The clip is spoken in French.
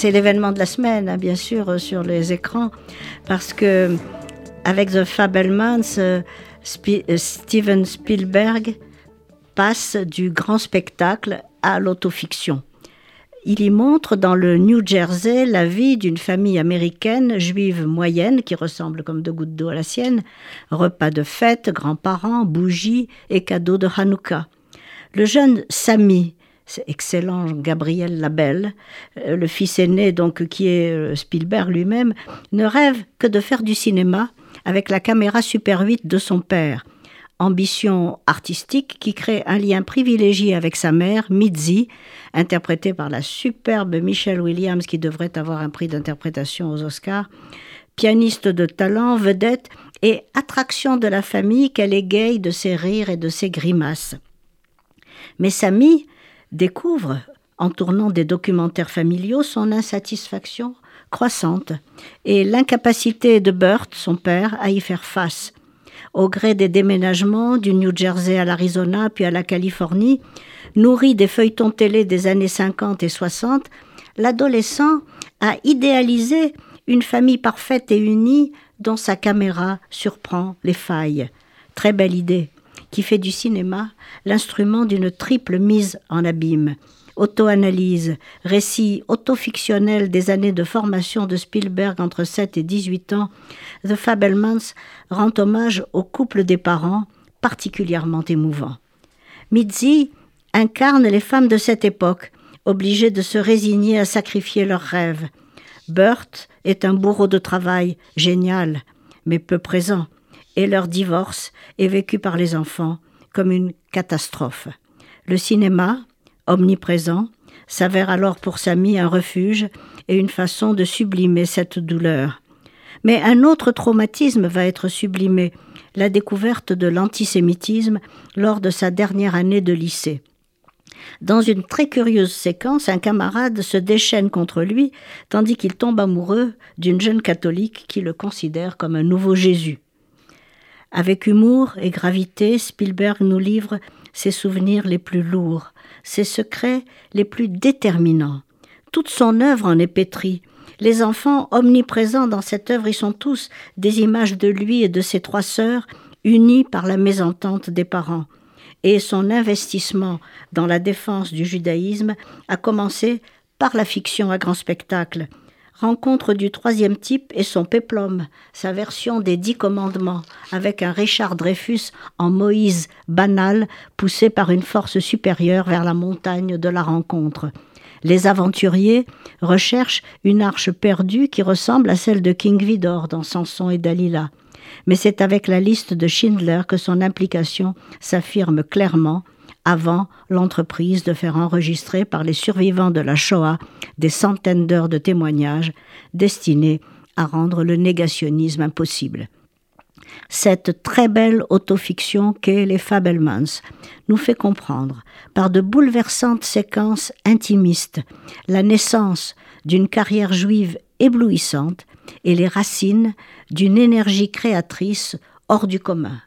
C'est l'événement de la semaine, hein, bien sûr, euh, sur les écrans, parce que avec The Fabelmans, euh, euh, Steven Spielberg passe du grand spectacle à l'autofiction. Il y montre dans le New Jersey la vie d'une famille américaine juive moyenne qui ressemble comme deux gouttes d'eau à la sienne, repas de fête, grands-parents, bougies et cadeaux de Hanouka. Le jeune Samy, excellent Gabriel Labelle, euh, le fils aîné donc qui est euh, Spielberg lui-même, ne rêve que de faire du cinéma avec la caméra Super 8 de son père. Ambition artistique qui crée un lien privilégié avec sa mère, Mitzi, interprétée par la superbe Michelle Williams qui devrait avoir un prix d'interprétation aux Oscars, pianiste de talent, vedette et attraction de la famille qu'elle égaye de ses rires et de ses grimaces. Mais Samy découvre, en tournant des documentaires familiaux, son insatisfaction croissante et l'incapacité de Burt, son père, à y faire face. Au gré des déménagements du New Jersey à l'Arizona puis à la Californie, nourri des feuilletons télé des années 50 et 60, l'adolescent a idéalisé une famille parfaite et unie dont sa caméra surprend les failles. Très belle idée qui fait du cinéma l'instrument d'une triple mise en abîme. Auto-analyse, récit auto-fictionnel des années de formation de Spielberg entre 7 et 18 ans, The Fabelmans rend hommage au couple des parents, particulièrement émouvant. Mitzi incarne les femmes de cette époque, obligées de se résigner à sacrifier leurs rêves. Burt est un bourreau de travail, génial, mais peu présent, et leur divorce est vécu par les enfants comme une catastrophe. Le cinéma, omniprésent, s'avère alors pour Samy un refuge et une façon de sublimer cette douleur. Mais un autre traumatisme va être sublimé, la découverte de l'antisémitisme lors de sa dernière année de lycée. Dans une très curieuse séquence, un camarade se déchaîne contre lui, tandis qu'il tombe amoureux d'une jeune catholique qui le considère comme un nouveau Jésus. Avec humour et gravité, Spielberg nous livre ses souvenirs les plus lourds, ses secrets les plus déterminants. Toute son œuvre en est pétrie. Les enfants omniprésents dans cette œuvre y sont tous des images de lui et de ses trois sœurs, unies par la mésentente des parents. Et son investissement dans la défense du judaïsme a commencé par la fiction à grand spectacle, rencontre du troisième type et son péplum, sa version des dix commandements, avec un Richard Dreyfus en Moïse banal, poussé par une force supérieure vers la montagne de la rencontre. Les aventuriers recherchent une arche perdue qui ressemble à celle de King Vidor dans Samson et Dalila. Mais c'est avec la liste de Schindler que son implication s'affirme clairement avant l'entreprise de faire enregistrer par les survivants de la Shoah des centaines d'heures de témoignages destinés à rendre le négationnisme impossible. Cette très belle autofiction qu'est Les Fabelmans nous fait comprendre, par de bouleversantes séquences intimistes, la naissance d'une carrière juive éblouissante et les racines d'une énergie créatrice hors du commun.